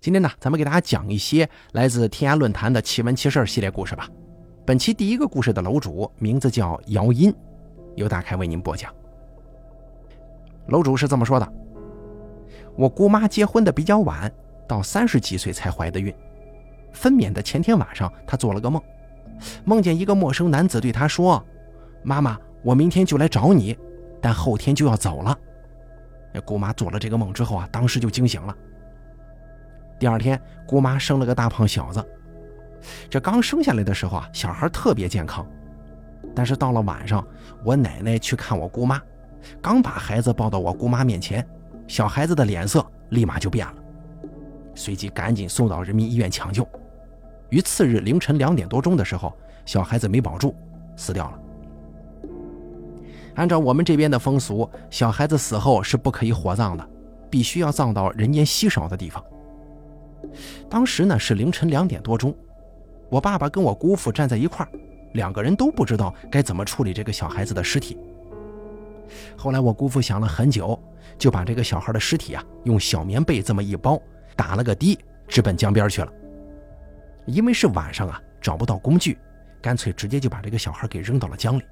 今天呢，咱们给大家讲一些来自天涯论坛的奇闻奇事系列故事吧。本期第一个故事的楼主名字叫姚音，由大开为您播讲。楼主是这么说的：我姑妈结婚的比较晚，到三十几岁才怀的孕。分娩的前天晚上，她做了个梦，梦见一个陌生男子对她说：“妈妈，我明天就来找你，但后天就要走了。”姑妈做了这个梦之后啊，当时就惊醒了。第二天，姑妈生了个大胖小子。这刚生下来的时候啊，小孩特别健康。但是到了晚上，我奶奶去看我姑妈，刚把孩子抱到我姑妈面前，小孩子的脸色立马就变了，随即赶紧送到人民医院抢救。于次日凌晨两点多钟的时候，小孩子没保住，死掉了。按照我们这边的风俗，小孩子死后是不可以火葬的，必须要葬到人烟稀少的地方。当时呢是凌晨两点多钟，我爸爸跟我姑父站在一块儿，两个人都不知道该怎么处理这个小孩子的尸体。后来我姑父想了很久，就把这个小孩的尸体啊用小棉被这么一包，打了个的，直奔江边去了。因为是晚上啊，找不到工具，干脆直接就把这个小孩给扔到了江里。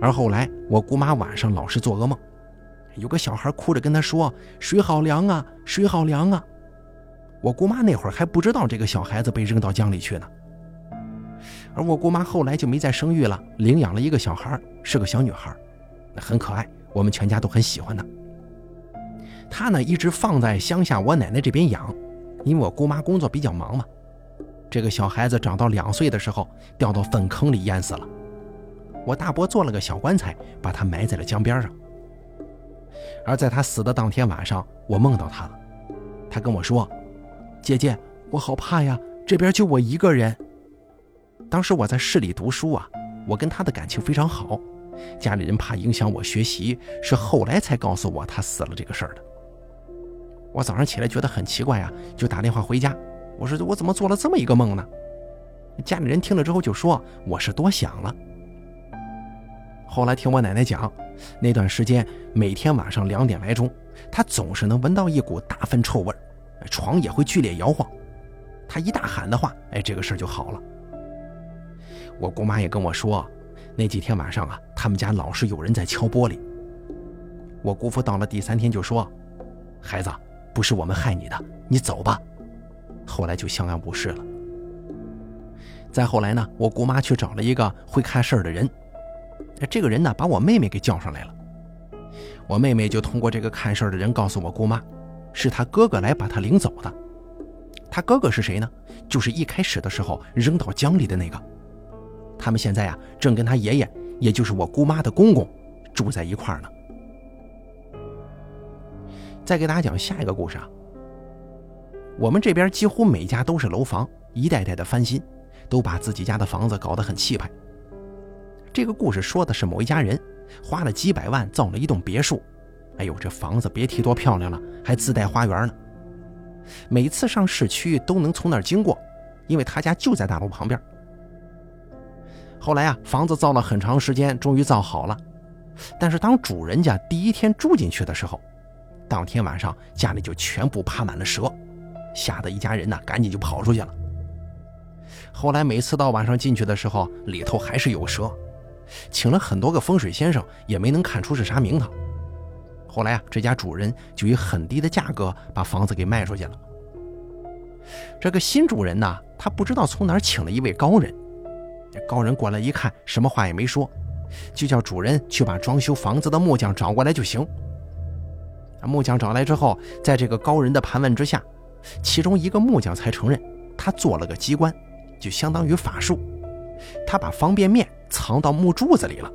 而后来我姑妈晚上老是做噩梦，有个小孩哭着跟她说：“水好凉啊，水好凉啊。”我姑妈那会儿还不知道这个小孩子被扔到江里去呢，而我姑妈后来就没再生育了，领养了一个小孩，是个小女孩，很可爱，我们全家都很喜欢她。她呢一直放在乡下我奶奶这边养，因为我姑妈工作比较忙嘛。这个小孩子长到两岁的时候掉到粪坑里淹死了，我大伯做了个小棺材，把他埋在了江边上。而在他死的当天晚上，我梦到他了，他跟我说。姐姐，我好怕呀！这边就我一个人。当时我在市里读书啊，我跟他的感情非常好，家里人怕影响我学习，是后来才告诉我他死了这个事儿的。我早上起来觉得很奇怪啊，就打电话回家，我说我怎么做了这么一个梦呢？家里人听了之后就说我是多想了。后来听我奶奶讲，那段时间每天晚上两点来钟，她总是能闻到一股大粪臭味儿。床也会剧烈摇晃，他一大喊的话，哎，这个事儿就好了。我姑妈也跟我说，那几天晚上啊，他们家老是有人在敲玻璃。我姑父到了第三天就说：“孩子，不是我们害你的，你走吧。”后来就相安无事了。再后来呢，我姑妈去找了一个会看事儿的人，这个人呢，把我妹妹给叫上来了。我妹妹就通过这个看事儿的人告诉我姑妈。是他哥哥来把他领走的。他哥哥是谁呢？就是一开始的时候扔到江里的那个。他们现在啊，正跟他爷爷，也就是我姑妈的公公，住在一块儿呢。再给大家讲下一个故事啊。我们这边几乎每家都是楼房，一代代的翻新，都把自己家的房子搞得很气派。这个故事说的是某一家人花了几百万造了一栋别墅。哎呦，这房子别提多漂亮了，还自带花园呢。每次上市区都能从那儿经过，因为他家就在大楼旁边。后来啊，房子造了很长时间，终于造好了。但是当主人家第一天住进去的时候，当天晚上家里就全部爬满了蛇，吓得一家人呢赶紧就跑出去了。后来每次到晚上进去的时候，里头还是有蛇，请了很多个风水先生，也没能看出是啥名堂。后来啊，这家主人就以很低的价格把房子给卖出去了。这个新主人呢，他不知道从哪请了一位高人。高人过来一看，什么话也没说，就叫主人去把装修房子的木匠找过来就行。木匠找来之后，在这个高人的盘问之下，其中一个木匠才承认，他做了个机关，就相当于法术，他把方便面藏到木柱子里了。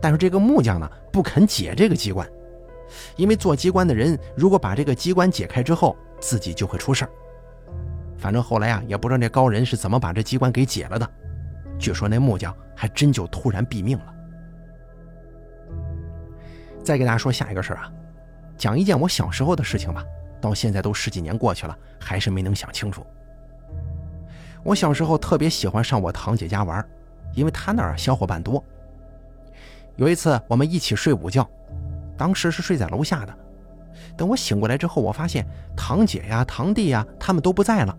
但是这个木匠呢，不肯解这个机关。因为做机关的人，如果把这个机关解开之后，自己就会出事儿。反正后来啊，也不知道那高人是怎么把这机关给解了的。据说那木匠还真就突然毙命了。再给大家说下一个事儿啊，讲一件我小时候的事情吧。到现在都十几年过去了，还是没能想清楚。我小时候特别喜欢上我堂姐家玩，因为她那儿小伙伴多。有一次我们一起睡午觉。当时是睡在楼下的，等我醒过来之后，我发现堂姐呀、堂弟呀，他们都不在了。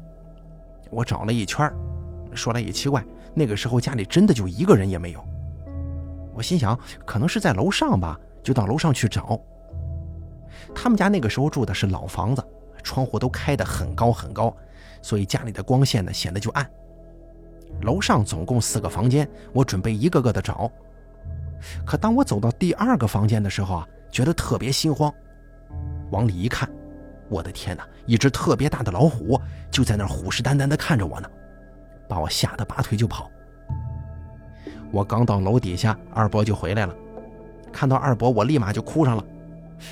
我找了一圈，说来也奇怪，那个时候家里真的就一个人也没有。我心想，可能是在楼上吧，就到楼上去找。他们家那个时候住的是老房子，窗户都开得很高很高，所以家里的光线呢显得就暗。楼上总共四个房间，我准备一个个的找。可当我走到第二个房间的时候啊，觉得特别心慌。往里一看，我的天哪！一只特别大的老虎就在那儿虎视眈眈地看着我呢，把我吓得拔腿就跑。我刚到楼底下，二伯就回来了。看到二伯，我立马就哭上了。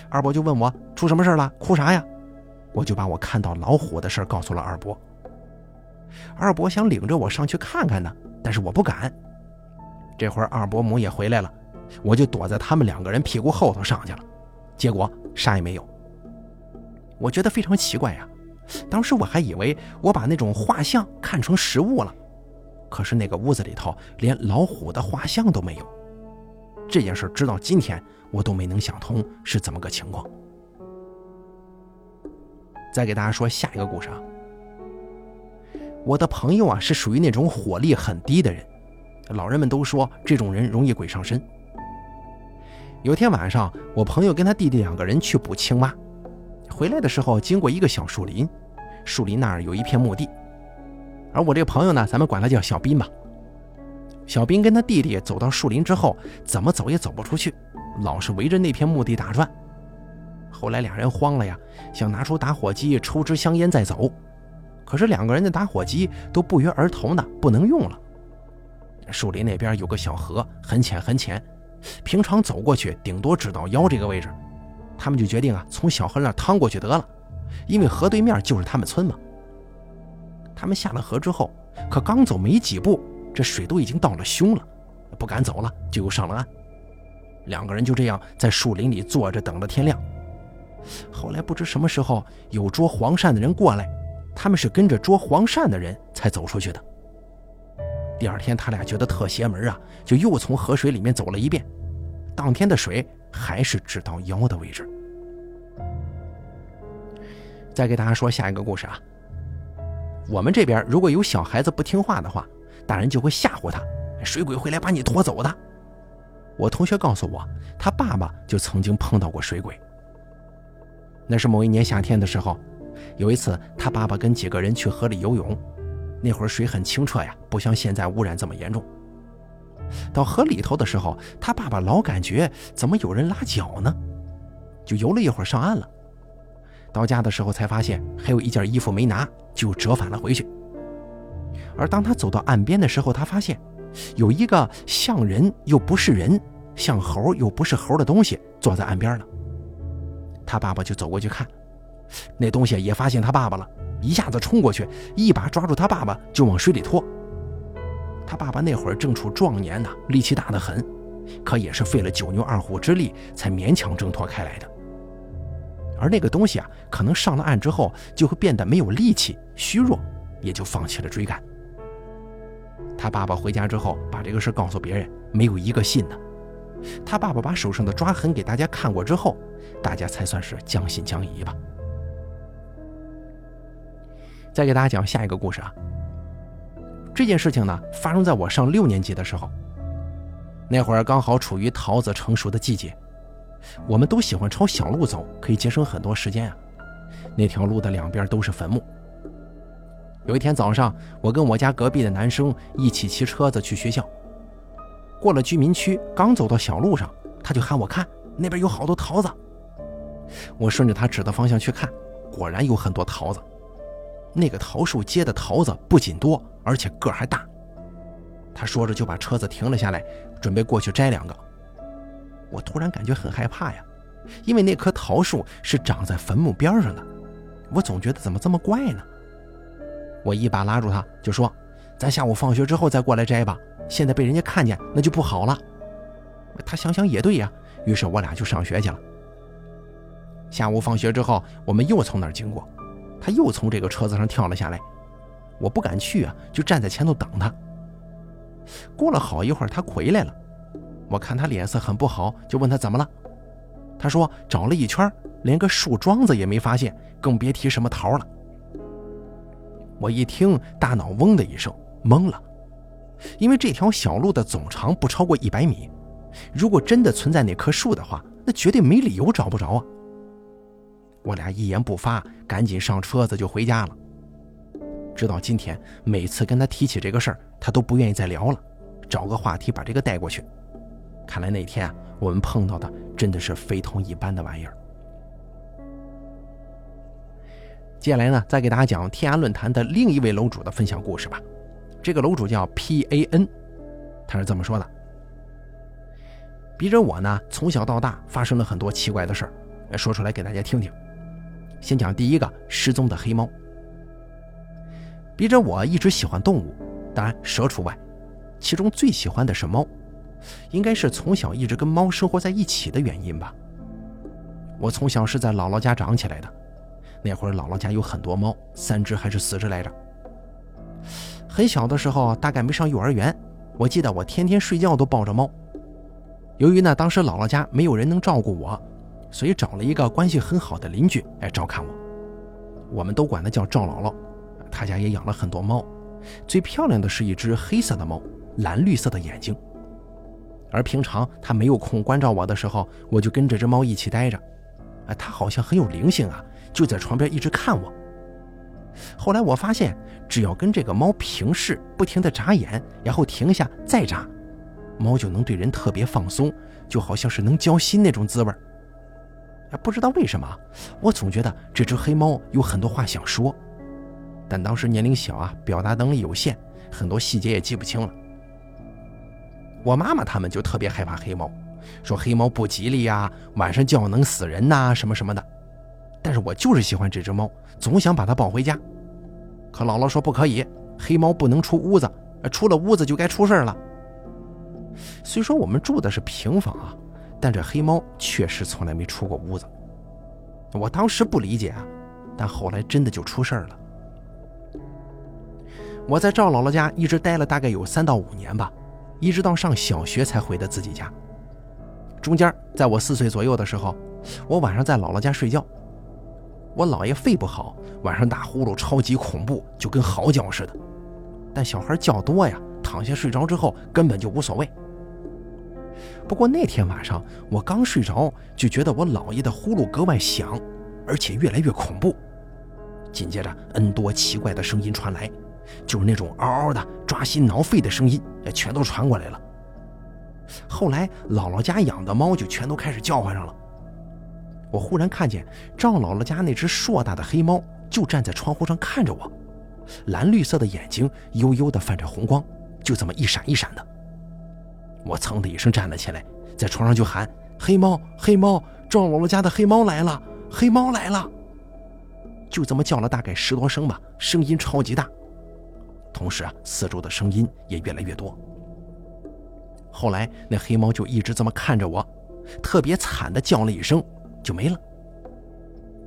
二伯就问我出什么事了，哭啥呀？我就把我看到老虎的事告诉了二伯。二伯想领着我上去看看呢，但是我不敢。这会儿二伯母也回来了，我就躲在他们两个人屁股后头上去了，结果啥也没有。我觉得非常奇怪呀，当时我还以为我把那种画像看成实物了，可是那个屋子里头连老虎的画像都没有。这件事直到今天我都没能想通是怎么个情况。再给大家说下一个故事啊。我的朋友啊是属于那种火力很低的人，老人们都说这种人容易鬼上身。有天晚上，我朋友跟他弟弟两个人去捕青蛙，回来的时候经过一个小树林，树林那儿有一片墓地，而我这个朋友呢，咱们管他叫小斌吧。小斌跟他弟弟走到树林之后，怎么走也走不出去，老是围着那片墓地打转。后来俩人慌了呀，想拿出打火机抽支香烟再走。可是两个人的打火机都不约而同的不能用了。树林那边有个小河，很浅很浅，平常走过去顶多只到腰这个位置。他们就决定啊，从小河那趟过去得了，因为河对面就是他们村嘛。他们下了河之后，可刚走没几步，这水都已经到了胸了，不敢走了，就又上了岸。两个人就这样在树林里坐着等着天亮。后来不知什么时候有捉黄鳝的人过来。他们是跟着捉黄鳝的人才走出去的。第二天，他俩觉得特邪门啊，就又从河水里面走了一遍。当天的水还是只到腰的位置。再给大家说下一个故事啊。我们这边如果有小孩子不听话的话，大人就会吓唬他，水鬼会来把你拖走的。我同学告诉我，他爸爸就曾经碰到过水鬼。那是某一年夏天的时候。有一次，他爸爸跟几个人去河里游泳，那会儿水很清澈呀，不像现在污染这么严重。到河里头的时候，他爸爸老感觉怎么有人拉脚呢，就游了一会儿上岸了。到家的时候才发现还有一件衣服没拿，就折返了回去。而当他走到岸边的时候，他发现有一个像人又不是人，像猴又不是猴的东西坐在岸边了。他爸爸就走过去看。那东西也发现他爸爸了，一下子冲过去，一把抓住他爸爸就往水里拖。他爸爸那会儿正处壮年呢，力气大得很，可也是费了九牛二虎之力才勉强挣脱开来的。而那个东西啊，可能上了岸之后就会变得没有力气、虚弱，也就放弃了追赶。他爸爸回家之后把这个事告诉别人，没有一个信的。他爸爸把手上的抓痕给大家看过之后，大家才算是将信将疑吧。再给大家讲下一个故事啊。这件事情呢，发生在我上六年级的时候。那会儿刚好处于桃子成熟的季节，我们都喜欢朝小路走，可以节省很多时间啊。那条路的两边都是坟墓。有一天早上，我跟我家隔壁的男生一起骑车子去学校。过了居民区，刚走到小路上，他就喊我看那边有好多桃子。我顺着他指的方向去看，果然有很多桃子。那个桃树结的桃子不仅多，而且个还大。他说着就把车子停了下来，准备过去摘两个。我突然感觉很害怕呀，因为那棵桃树是长在坟墓边上的，我总觉得怎么这么怪呢？我一把拉住他，就说：“咱下午放学之后再过来摘吧，现在被人家看见那就不好了。”他想想也对呀，于是我俩就上学去了。下午放学之后，我们又从那儿经过。他又从这个车子上跳了下来，我不敢去啊，就站在前头等他。过了好一会儿，他回来了，我看他脸色很不好，就问他怎么了。他说找了一圈，连个树桩子也没发现，更别提什么桃了。我一听，大脑嗡的一声，懵了，因为这条小路的总长不超过一百米，如果真的存在那棵树的话，那绝对没理由找不着啊。我俩一言不发，赶紧上车子就回家了。直到今天，每次跟他提起这个事儿，他都不愿意再聊了，找个话题把这个带过去。看来那天啊，我们碰到的真的是非同一般的玩意儿。接下来呢，再给大家讲天涯论坛的另一位楼主的分享故事吧。这个楼主叫 P A N，他是这么说的：笔者我呢，从小到大发生了很多奇怪的事儿，说出来给大家听听。先讲第一个失踪的黑猫。笔者我一直喜欢动物，当然蛇除外，其中最喜欢的是猫，应该是从小一直跟猫生活在一起的原因吧。我从小是在姥姥家长起来的。那会儿姥姥家有很多猫，三只还是四只来着。很小的时候，大概没上幼儿园，我记得我天天睡觉都抱着猫。由于呢，当时姥姥家没有人能照顾我，所以找了一个关系很好的邻居来照看我。我们都管他叫赵姥姥。他家也养了很多猫，最漂亮的是一只黑色的猫，蓝绿色的眼睛。而平常他没有空关照我的时候，我就跟这只猫一起待着。哎，它好像很有灵性啊。就在床边一直看我。后来我发现，只要跟这个猫平视，不停地眨眼，然后停下再眨，猫就能对人特别放松，就好像是能交心那种滋味儿。不知道为什么，我总觉得这只黑猫有很多话想说，但当时年龄小啊，表达能力有限，很多细节也记不清了。我妈妈他们就特别害怕黑猫，说黑猫不吉利呀，晚上叫能死人呐，什么什么的。但是我就是喜欢这只猫，总想把它抱回家。可姥姥说不可以，黑猫不能出屋子，出了屋子就该出事了。虽说我们住的是平房啊，但这黑猫确实从来没出过屋子。我当时不理解啊，但后来真的就出事了。我在赵姥姥家一直待了大概有三到五年吧，一直到上小学才回的自己家。中间在我四岁左右的时候，我晚上在姥姥家睡觉。我姥爷肺不好，晚上打呼噜超级恐怖，就跟嚎叫似的。但小孩觉多呀，躺下睡着之后根本就无所谓。不过那天晚上我刚睡着，就觉得我姥爷的呼噜格外响，而且越来越恐怖。紧接着，N 多奇怪的声音传来，就是那种嗷嗷的抓心挠肺的声音，全都传过来了。后来姥姥家养的猫就全都开始叫唤上了。我忽然看见赵姥姥家那只硕大的黑猫就站在窗户上看着我，蓝绿色的眼睛悠悠地泛着红光，就这么一闪一闪的。我噌的一声站了起来，在床上就喊：“黑猫，黑猫，赵姥姥家的黑猫来了，黑猫来了！”就这么叫了大概十多声吧，声音超级大，同时啊，四周的声音也越来越多。后来那黑猫就一直这么看着我，特别惨的叫了一声。就没了。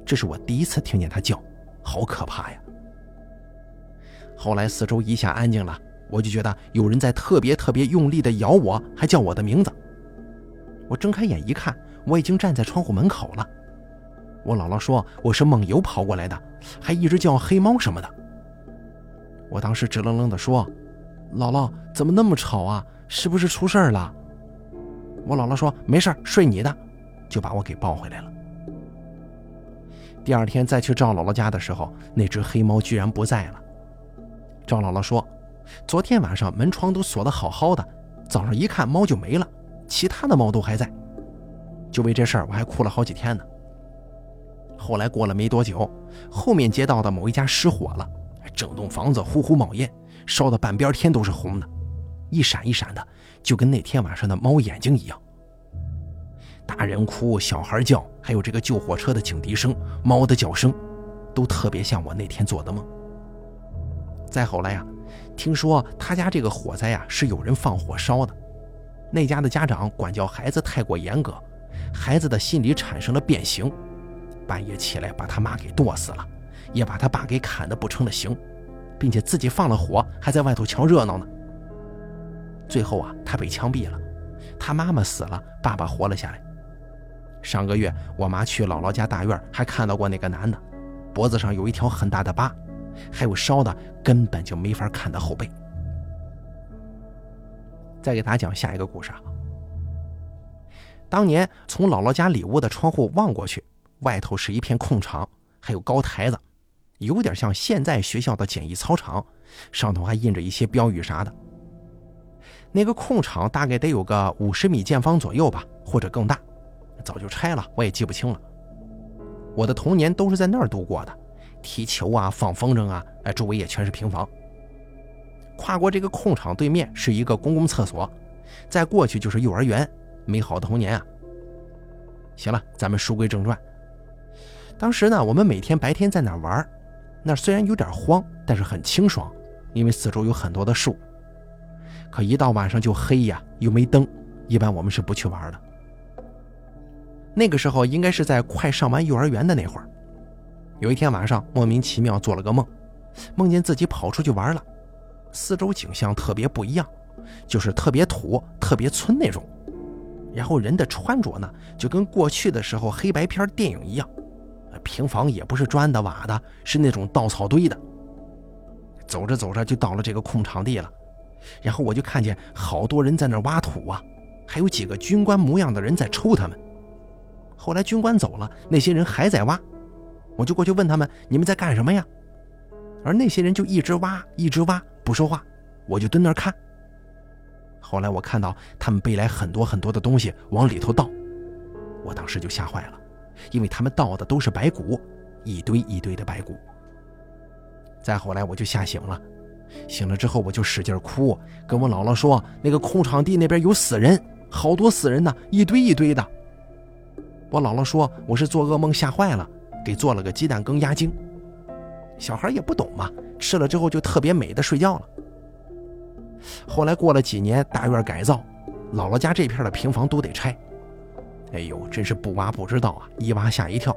这是我第一次听见它叫，好可怕呀！后来四周一下安静了，我就觉得有人在特别特别用力的咬我，还叫我的名字。我睁开眼一看，我已经站在窗户门口了。我姥姥说我是梦游跑过来的，还一直叫黑猫什么的。我当时直愣愣地说：“姥姥，怎么那么吵啊？是不是出事了？”我姥姥说：“没事睡你的。”就把我给抱回来了。第二天再去赵姥姥家的时候，那只黑猫居然不在了。赵姥姥说，昨天晚上门窗都锁得好好的，早上一看猫就没了，其他的猫都还在。就为这事儿，我还哭了好几天呢。后来过了没多久，后面街道的某一家失火了，整栋房子呼呼冒烟，烧的半边天都是红的，一闪一闪的，就跟那天晚上的猫眼睛一样。大人哭，小孩叫，还有这个救火车的警笛声、猫的叫声，都特别像我那天做的梦。再后来呀，听说他家这个火灾呀是有人放火烧的，那家的家长管教孩子太过严格，孩子的心理产生了变形，半夜起来把他妈给剁死了，也把他爸给砍得不成了形，并且自己放了火，还在外头瞧热闹呢。最后啊，他被枪毙了，他妈妈死了，爸爸活了下来。上个月我妈去姥姥家大院，还看到过那个男的，脖子上有一条很大的疤，还有烧的根本就没法看的后背。再给大家讲下一个故事啊。当年从姥姥家里屋的窗户望过去，外头是一片空场，还有高台子，有点像现在学校的简易操场，上头还印着一些标语啥的。那个空场大概得有个五十米见方左右吧，或者更大，早就拆了，我也记不清了。我的童年都是在那儿度过的，踢球啊，放风筝啊，哎，周围也全是平房。跨过这个空场，对面是一个公共厕所，再过去就是幼儿园。美好的童年啊！行了，咱们书归正传。当时呢，我们每天白天在那玩，那虽然有点荒，但是很清爽，因为四周有很多的树。可一到晚上就黑呀，又没灯，一般我们是不去玩的。那个时候应该是在快上完幼儿园的那会儿，有一天晚上莫名其妙做了个梦，梦见自己跑出去玩了，四周景象特别不一样，就是特别土、特别村那种。然后人的穿着呢，就跟过去的时候黑白片电影一样，平房也不是砖的瓦的，是那种稻草堆的。走着走着就到了这个空场地了，然后我就看见好多人在那挖土啊，还有几个军官模样的人在抽他们。后来军官走了，那些人还在挖，我就过去问他们：“你们在干什么呀？”而那些人就一直挖，一直挖，不说话，我就蹲那儿看。后来我看到他们背来很多很多的东西往里头倒，我当时就吓坏了，因为他们倒的都是白骨，一堆一堆的白骨。再后来我就吓醒了，醒了之后我就使劲哭，跟我姥姥说那个空场地那边有死人，好多死人呢，一堆一堆的。我姥姥说我是做噩梦吓坏了，给做了个鸡蛋羹压惊。小孩也不懂嘛，吃了之后就特别美的睡觉了。后来过了几年，大院改造，姥姥家这片的平房都得拆。哎呦，真是不挖不知道啊！一挖吓一跳，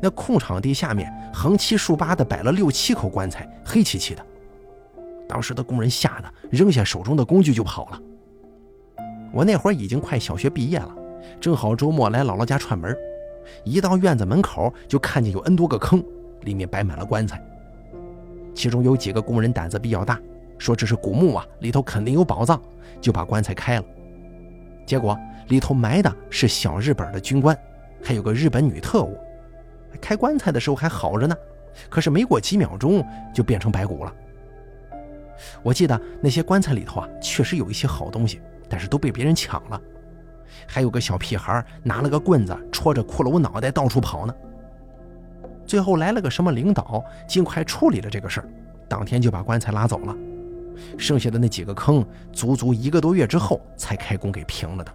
那空场地下面横七竖八的摆了六七口棺材，黑漆漆的。当时的工人吓得扔下手中的工具就跑了。我那会儿已经快小学毕业了，正好周末来姥姥家串门，一到院子门口就看见有 N 多个坑，里面摆满了棺材。其中有几个工人胆子比较大。说这是古墓啊，里头肯定有宝藏，就把棺材开了。结果里头埋的是小日本的军官，还有个日本女特务。开棺材的时候还好着呢，可是没过几秒钟就变成白骨了。我记得那些棺材里头啊，确实有一些好东西，但是都被别人抢了。还有个小屁孩拿了个棍子戳着骷髅脑袋到处跑呢。最后来了个什么领导，尽快处理了这个事儿，当天就把棺材拉走了。剩下的那几个坑，足足一个多月之后才开工给平了的。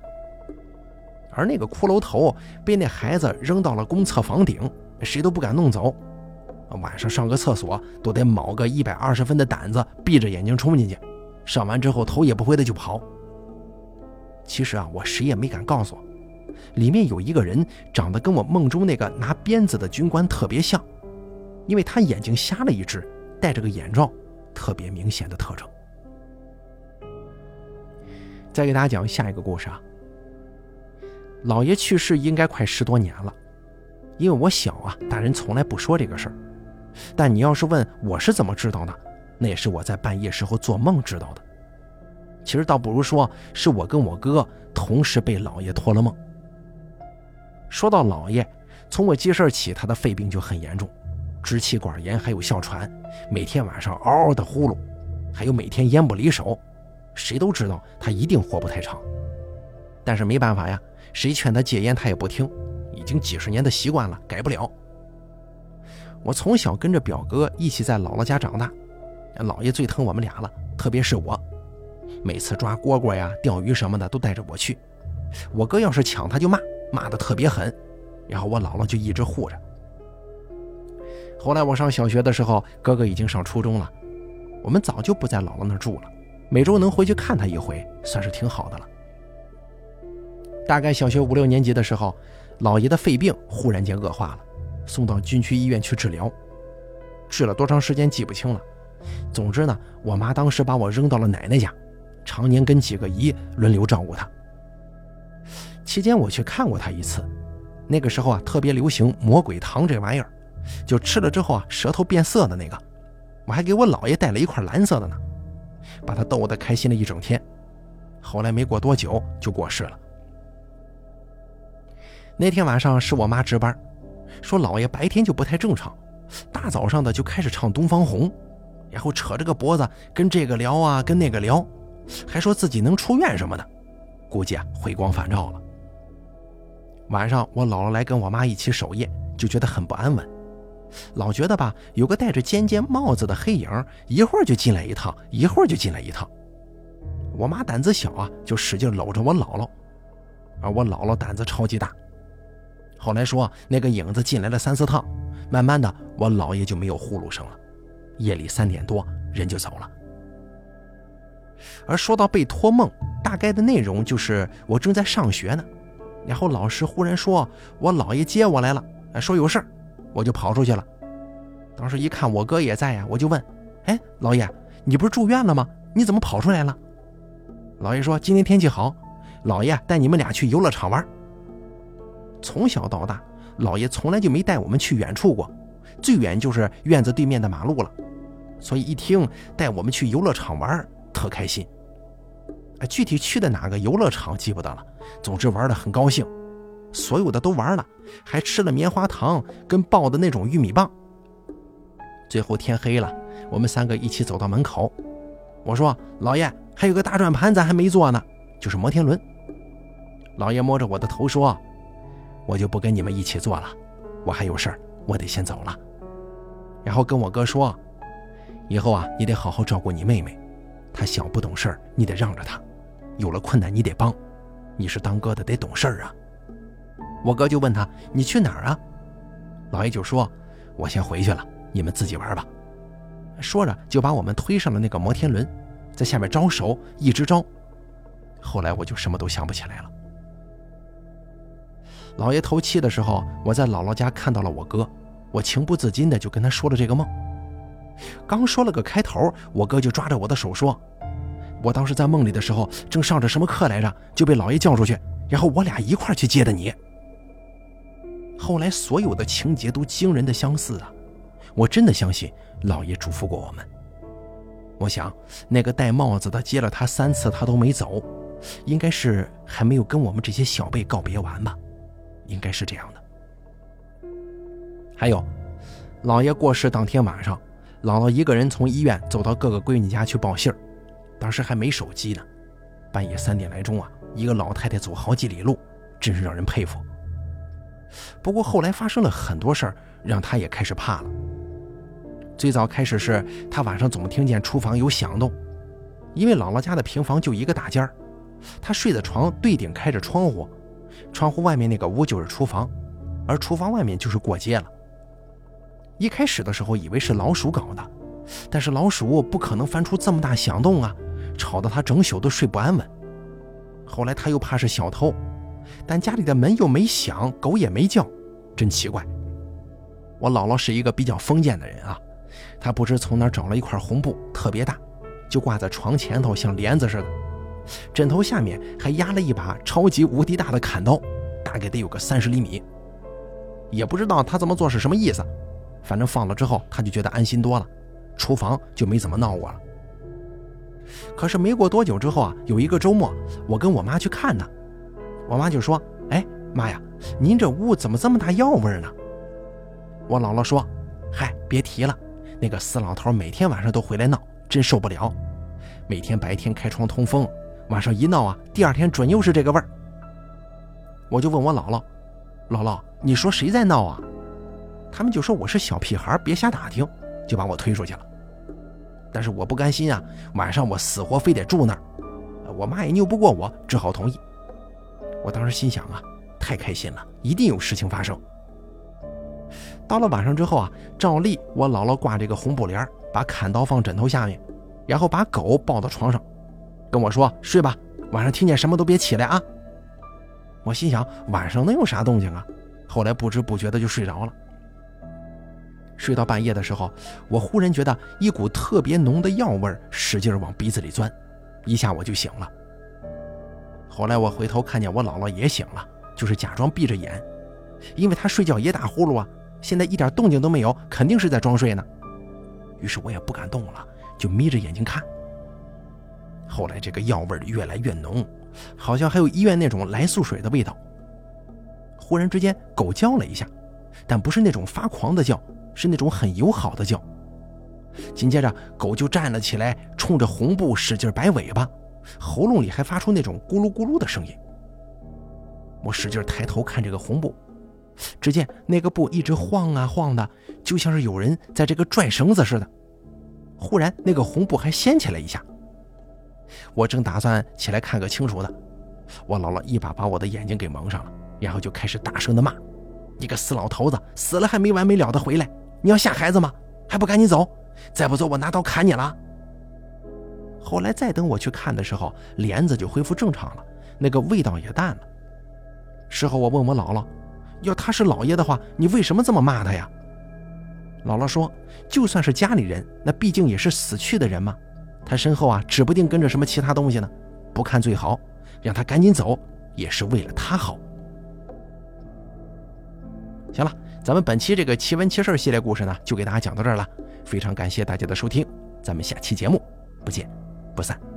而那个骷髅头被那孩子扔到了公厕房顶，谁都不敢弄走。晚上上个厕所都得卯个一百二十分的胆子，闭着眼睛冲进去，上完之后头也不回的就跑。其实啊，我谁也没敢告诉，里面有一个人长得跟我梦中那个拿鞭子的军官特别像，因为他眼睛瞎了一只，戴着个眼罩，特别明显的特征。再给大家讲下一个故事啊。老爷去世应该快十多年了，因为我小啊，大人从来不说这个事儿。但你要是问我是怎么知道的，那也是我在半夜时候做梦知道的。其实倒不如说是我跟我哥同时被老爷托了梦。说到老爷，从我记事起，他的肺病就很严重，支气管炎还有哮喘，每天晚上嗷嗷的呼噜，还有每天烟不离手。谁都知道他一定活不太长，但是没办法呀，谁劝他戒烟他也不听，已经几十年的习惯了，改不了。我从小跟着表哥一起在姥姥家长大，姥爷最疼我们俩了，特别是我，每次抓蝈蝈呀、钓鱼什么的都带着我去。我哥要是抢他就骂，骂得特别狠，然后我姥姥就一直护着。后来我上小学的时候，哥哥已经上初中了，我们早就不在姥姥那住了。每周能回去看他一回，算是挺好的了。大概小学五六年级的时候，姥爷的肺病忽然间恶化了，送到军区医院去治疗，治了多长时间记不清了。总之呢，我妈当时把我扔到了奶奶家，常年跟几个姨轮流照顾他。期间我去看过他一次，那个时候啊，特别流行魔鬼糖这玩意儿，就吃了之后啊，舌头变色的那个。我还给我姥爷带了一块蓝色的呢，把他逗得开心了一整天。后来没过多久就过世了。那天晚上是我妈值班，说姥爷白天就不太正常，大早上的就开始唱《东方红》，然后扯着个脖子跟这个聊啊，跟那个聊，还说自己能出院什么的，估计啊回光返照了。晚上我姥姥来跟我妈一起守夜，就觉得很不安稳，老觉得吧有个戴着尖尖帽子的黑影，一会儿就进来一趟，一会儿就进来一趟。我妈胆子小啊，就使劲搂着我姥姥，而我姥姥胆子超级大。后来说那个影子进来了三四趟，慢慢的我姥爷就没有呼噜声了，夜里三点多人就走了。而说到被托梦，大概的内容就是我正在上学呢。然后老师忽然说：“我姥爷接我来了，说有事儿，我就跑出去了。当时一看我哥也在呀，我就问：‘哎，姥爷，你不是住院了吗？你怎么跑出来了？’姥爷说：‘今天天气好，姥爷带你们俩去游乐场玩。’从小到大，姥爷从来就没带我们去远处过，最远就是院子对面的马路了。所以一听带我们去游乐场玩，特开心。哎，具体去的哪个游乐场记不得了。”总之玩的很高兴，所有的都玩了，还吃了棉花糖跟爆的那种玉米棒。最后天黑了，我们三个一起走到门口。我说：“老爷，还有个大转盘咱还没坐呢，就是摩天轮。”老爷摸着我的头说：“我就不跟你们一起坐了，我还有事儿，我得先走了。”然后跟我哥说：“以后啊，你得好好照顾你妹妹，他小不懂事儿你得让着他，有了困难你得帮。”你是当哥的得懂事儿啊！我哥就问他：“你去哪儿啊？”老爷就说：“我先回去了，你们自己玩吧。”说着就把我们推上了那个摩天轮，在下面招手，一直招。后来我就什么都想不起来了。老爷头七的时候，我在姥姥家看到了我哥，我情不自禁的就跟他说了这个梦。刚说了个开头，我哥就抓着我的手说。我当时在梦里的时候，正上着什么课来着，就被老爷叫出去，然后我俩一块去接的你。后来所有的情节都惊人的相似啊！我真的相信老爷嘱咐过我们。我想那个戴帽子的接了他三次，他都没走，应该是还没有跟我们这些小辈告别完吧？应该是这样的。还有，老爷过世当天晚上，姥姥一个人从医院走到各个闺女家去报信儿。当时还没手机呢，半夜三点来钟啊，一个老太太走好几里路，真是让人佩服。不过后来发生了很多事儿，让她也开始怕了。最早开始是她晚上总听见厨房有响动，因为姥姥家的平房就一个大间儿，她睡的床对顶开着窗户，窗户外面那个屋就是厨房，而厨房外面就是过街了。一开始的时候以为是老鼠搞的，但是老鼠不可能翻出这么大响动啊。吵得他整宿都睡不安稳。后来他又怕是小偷，但家里的门又没响，狗也没叫，真奇怪。我姥姥是一个比较封建的人啊，她不知从哪找了一块红布，特别大，就挂在床前头，像帘子似的。枕头下面还压了一把超级无敌大的砍刀，大概得有个三十厘米。也不知道他这么做是什么意思，反正放了之后，他就觉得安心多了，厨房就没怎么闹过了。可是没过多久之后啊，有一个周末，我跟我妈去看她，我妈就说：“哎，妈呀，您这屋怎么这么大药味呢？”我姥姥说：“嗨，别提了，那个死老头每天晚上都回来闹，真受不了。每天白天开窗通风，晚上一闹啊，第二天准又是这个味儿。”我就问我姥姥：“姥姥，你说谁在闹啊？”他们就说我是小屁孩，别瞎打听，就把我推出去了。但是我不甘心啊，晚上我死活非得住那儿，我妈也拗不过我，只好同意。我当时心想啊，太开心了，一定有事情发生。到了晚上之后啊，照例我姥姥挂这个红布帘，把砍刀放枕头下面，然后把狗抱到床上，跟我说睡吧，晚上听见什么都别起来啊。我心想晚上能有啥动静啊？后来不知不觉的就睡着了。睡到半夜的时候，我忽然觉得一股特别浓的药味使劲往鼻子里钻，一下我就醒了。后来我回头看见我姥姥也醒了，就是假装闭着眼，因为她睡觉也打呼噜啊，现在一点动静都没有，肯定是在装睡呢。于是我也不敢动了，就眯着眼睛看。后来这个药味越来越浓，好像还有医院那种来素水的味道。忽然之间，狗叫了一下，但不是那种发狂的叫，是那种很友好的叫。紧接着，狗就站了起来，冲着红布使劲摆尾巴，喉咙里还发出那种咕噜咕噜的声音。我使劲抬头看这个红布，只见那个布一直晃啊晃的，就像是有人在这个拽绳子似的。忽然，那个红布还掀起来一下。我正打算起来看个清楚呢，我姥姥一把把我的眼睛给蒙上了，然后就开始大声的骂：“你个死老头子，死了还没完没了的回来！你要吓孩子吗？还不赶紧走！再不走，我拿刀砍你了！”后来再等我去看的时候，帘子就恢复正常了，那个味道也淡了。事后我问我姥姥：“要他是老爷的话，你为什么这么骂他呀？”姥姥说：“就算是家里人，那毕竟也是死去的人嘛。”他身后啊，指不定跟着什么其他东西呢，不看最好，让他赶紧走，也是为了他好。行了，咱们本期这个奇闻奇事系列故事呢，就给大家讲到这儿了，非常感谢大家的收听，咱们下期节目不见不散。